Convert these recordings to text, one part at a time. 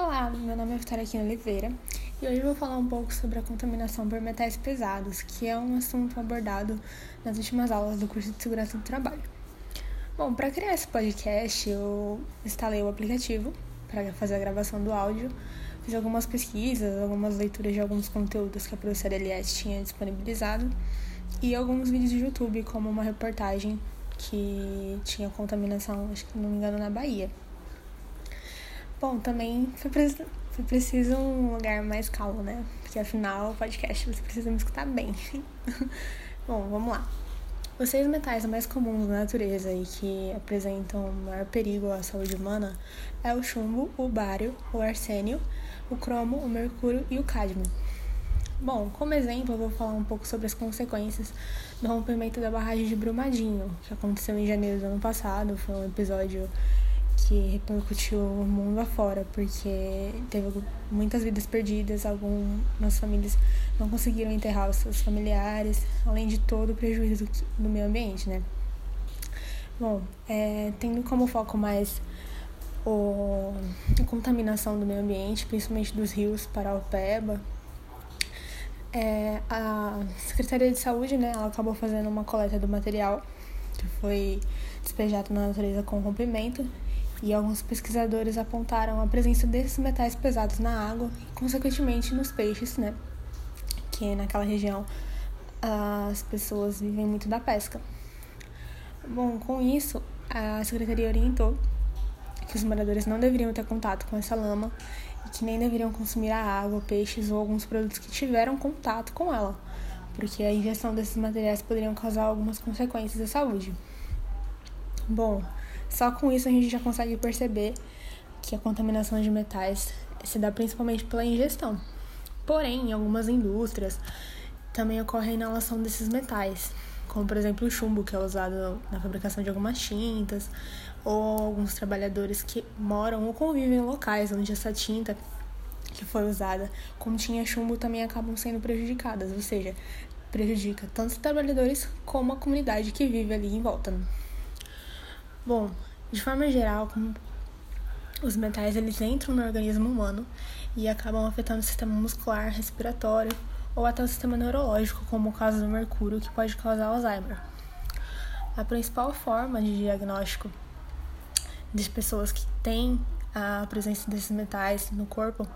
Olá, meu nome é Vitória Aquino Oliveira e hoje eu vou falar um pouco sobre a contaminação por metais pesados, que é um assunto abordado nas últimas aulas do curso de Segurança do Trabalho. Bom, para criar esse podcast, eu instalei o aplicativo para fazer a gravação do áudio, fiz algumas pesquisas, algumas leituras de alguns conteúdos que a professora Eliette tinha disponibilizado e alguns vídeos de YouTube, como uma reportagem que tinha contaminação, acho que não me engano, na Bahia. Bom, também foi, pre foi preciso um lugar mais calmo, né? Porque afinal, o podcast você precisa me escutar bem. Bom, vamos lá. Os seis metais mais comuns na natureza e que apresentam maior perigo à saúde humana é o chumbo, o bário, o arsênio, o cromo, o mercúrio e o cádmio. Bom, como exemplo, eu vou falar um pouco sobre as consequências do rompimento da barragem de Brumadinho, que aconteceu em janeiro do ano passado. Foi um episódio que repercutiu o mundo afora, porque teve muitas vidas perdidas, algumas famílias não conseguiram enterrar os seus familiares, além de todo o prejuízo do, meio ambiente, né? Bom, é, tendo como foco mais o, a contaminação do meio ambiente, principalmente dos rios Paraupeba, é, a Secretaria de Saúde, né, ela acabou fazendo uma coleta do material que foi despejado na natureza com rompimento e alguns pesquisadores apontaram a presença desses metais pesados na água e, consequentemente, nos peixes, né? Que naquela região as pessoas vivem muito da pesca. Bom, com isso, a secretaria orientou que os moradores não deveriam ter contato com essa lama e que nem deveriam consumir a água, peixes ou alguns produtos que tiveram contato com ela, porque a ingestão desses materiais poderiam causar algumas consequências à saúde. Bom, só com isso a gente já consegue perceber que a contaminação de metais se dá principalmente pela ingestão. Porém, em algumas indústrias também ocorre a inalação desses metais, como por exemplo o chumbo, que é usado na fabricação de algumas tintas, ou alguns trabalhadores que moram ou convivem em locais onde essa tinta que foi usada continha chumbo também acabam sendo prejudicadas, ou seja, prejudica tanto os trabalhadores como a comunidade que vive ali em volta. Bom, de forma geral, os metais eles entram no organismo humano e acabam afetando o sistema muscular, respiratório ou até o sistema neurológico, como o caso do mercúrio, que pode causar Alzheimer. A principal forma de diagnóstico de pessoas que têm a presença desses metais no corpo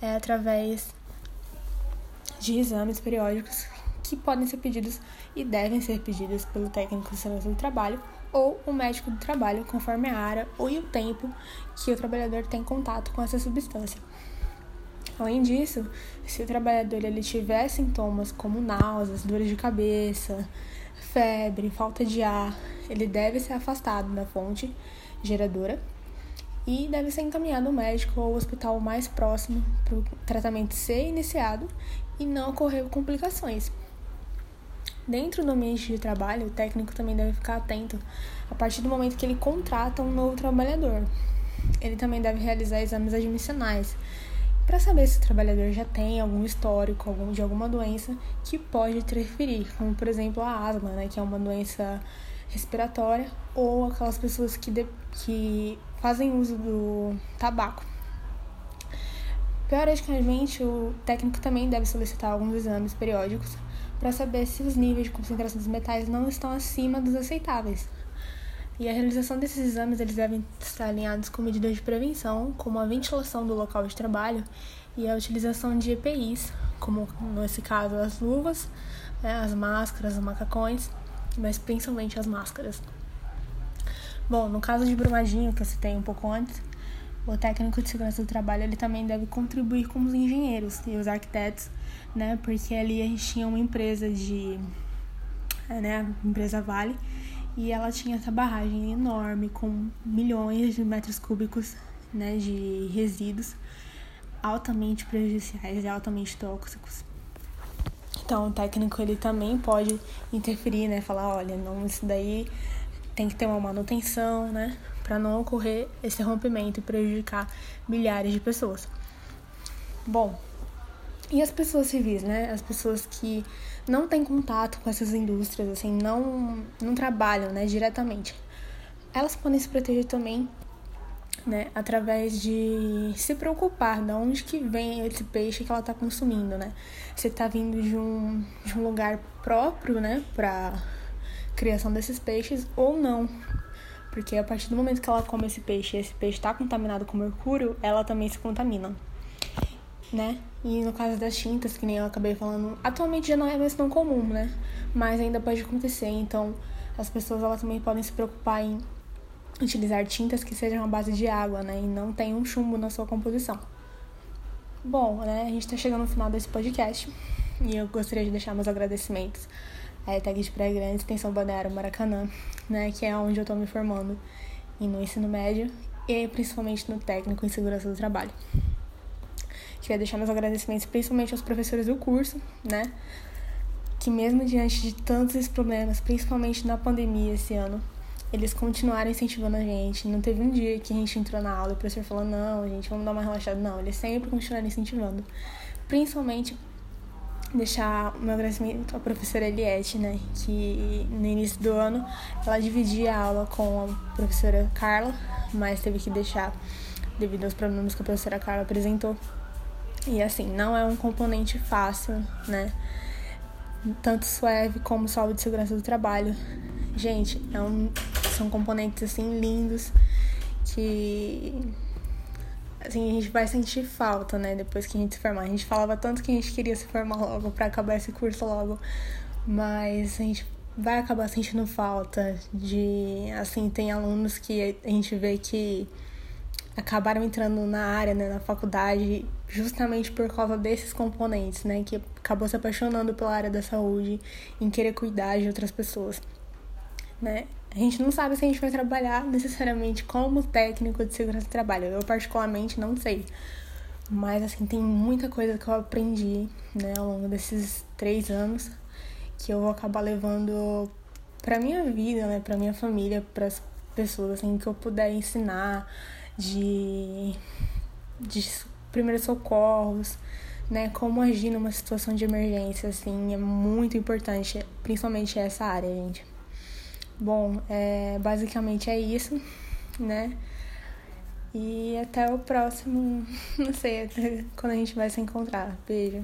é através de exames periódicos que podem ser pedidos e devem ser pedidos pelo técnico de segurança do trabalho ou o médico do trabalho, conforme a área ou o tempo que o trabalhador tem contato com essa substância. Além disso, se o trabalhador ele tiver sintomas como náuseas, dores de cabeça, febre, falta de ar, ele deve ser afastado da fonte geradora e deve ser encaminhado ao médico ou ao hospital mais próximo para o tratamento ser iniciado e não ocorrer complicações. Dentro do ambiente de trabalho, o técnico também deve ficar atento a partir do momento que ele contrata um novo trabalhador. Ele também deve realizar exames admissionais para saber se o trabalhador já tem algum histórico algum, de alguma doença que pode interferir, como por exemplo a asma, né, que é uma doença respiratória, ou aquelas pessoas que, de, que fazem uso do tabaco. Periodicamente, o técnico também deve solicitar alguns exames periódicos para saber se os níveis de concentração dos metais não estão acima dos aceitáveis. E a realização desses exames eles devem estar alinhados com medidas de prevenção, como a ventilação do local de trabalho e a utilização de EPIs, como nesse caso as luvas, né, as máscaras, os macacões, mas principalmente as máscaras. Bom, no caso de Brumadinho, que eu citei um pouco antes, o técnico de segurança do trabalho ele também deve contribuir com os engenheiros e os arquitetos, né? Porque ali a gente tinha uma empresa de, né? Empresa Vale e ela tinha essa barragem enorme com milhões de metros cúbicos, né? De resíduos altamente prejudiciais e altamente tóxicos. Então, o técnico ele também pode interferir, né? Falar, olha, não, isso daí tem que ter uma manutenção, né? Para não ocorrer esse rompimento e prejudicar milhares de pessoas. Bom, e as pessoas civis, né? As pessoas que não têm contato com essas indústrias, assim, não, não trabalham, né, diretamente. Elas podem se proteger também né, através de se preocupar de onde que vem esse peixe que ela está consumindo, né? Se está vindo de um, de um lugar próprio, né, para criação desses peixes ou não. Porque a partir do momento que ela come esse peixe e esse peixe está contaminado com mercúrio, ela também se contamina, né? E no caso das tintas, que nem eu acabei falando, atualmente já não é mais tão comum, né? Mas ainda pode acontecer, então as pessoas elas também podem se preocupar em utilizar tintas que sejam à base de água, né? E não tenham chumbo na sua composição. Bom, né? A gente está chegando no final desse podcast e eu gostaria de deixar meus agradecimentos à ETEC de Praia Grande, Extensão Balneário Maracanã, né? Que é onde eu estou me formando e no ensino médio e principalmente no técnico em segurança do trabalho. Queria deixar meus agradecimentos principalmente aos professores do curso, né? Que mesmo diante de tantos problemas, principalmente na pandemia esse ano, eles continuaram incentivando a gente. Não teve um dia que a gente entrou na aula e o professor falou, não, gente, vamos dar uma relaxada. Não, eles sempre continuaram incentivando. Principalmente deixar o meu agradecimento à professora Eliette, né? Que no início do ano ela dividia a aula com a professora Carla, mas teve que deixar devido aos problemas que a professora Carla apresentou. E assim, não é um componente fácil, né? Tanto SWEV como salvo de segurança do trabalho. Gente, é um são componentes assim lindos que assim a gente vai sentir falta, né, depois que a gente se formar. A gente falava tanto que a gente queria se formar logo para acabar esse curso logo, mas a gente vai acabar sentindo falta de assim, tem alunos que a gente vê que acabaram entrando na área, né, na faculdade, justamente por causa desses componentes, né, que acabou se apaixonando pela área da saúde, em querer cuidar de outras pessoas, né? A gente não sabe se a gente vai trabalhar necessariamente como técnico de segurança do trabalho. Eu, particularmente, não sei. Mas, assim, tem muita coisa que eu aprendi, né, ao longo desses três anos que eu vou acabar levando pra minha vida, né, pra minha família, pras pessoas, assim, que eu puder ensinar de, de primeiros socorros, né, como agir numa situação de emergência, assim, é muito importante, principalmente essa área, gente. Bom, é, basicamente é isso, né? E até o próximo, não sei, quando a gente vai se encontrar. Beijo.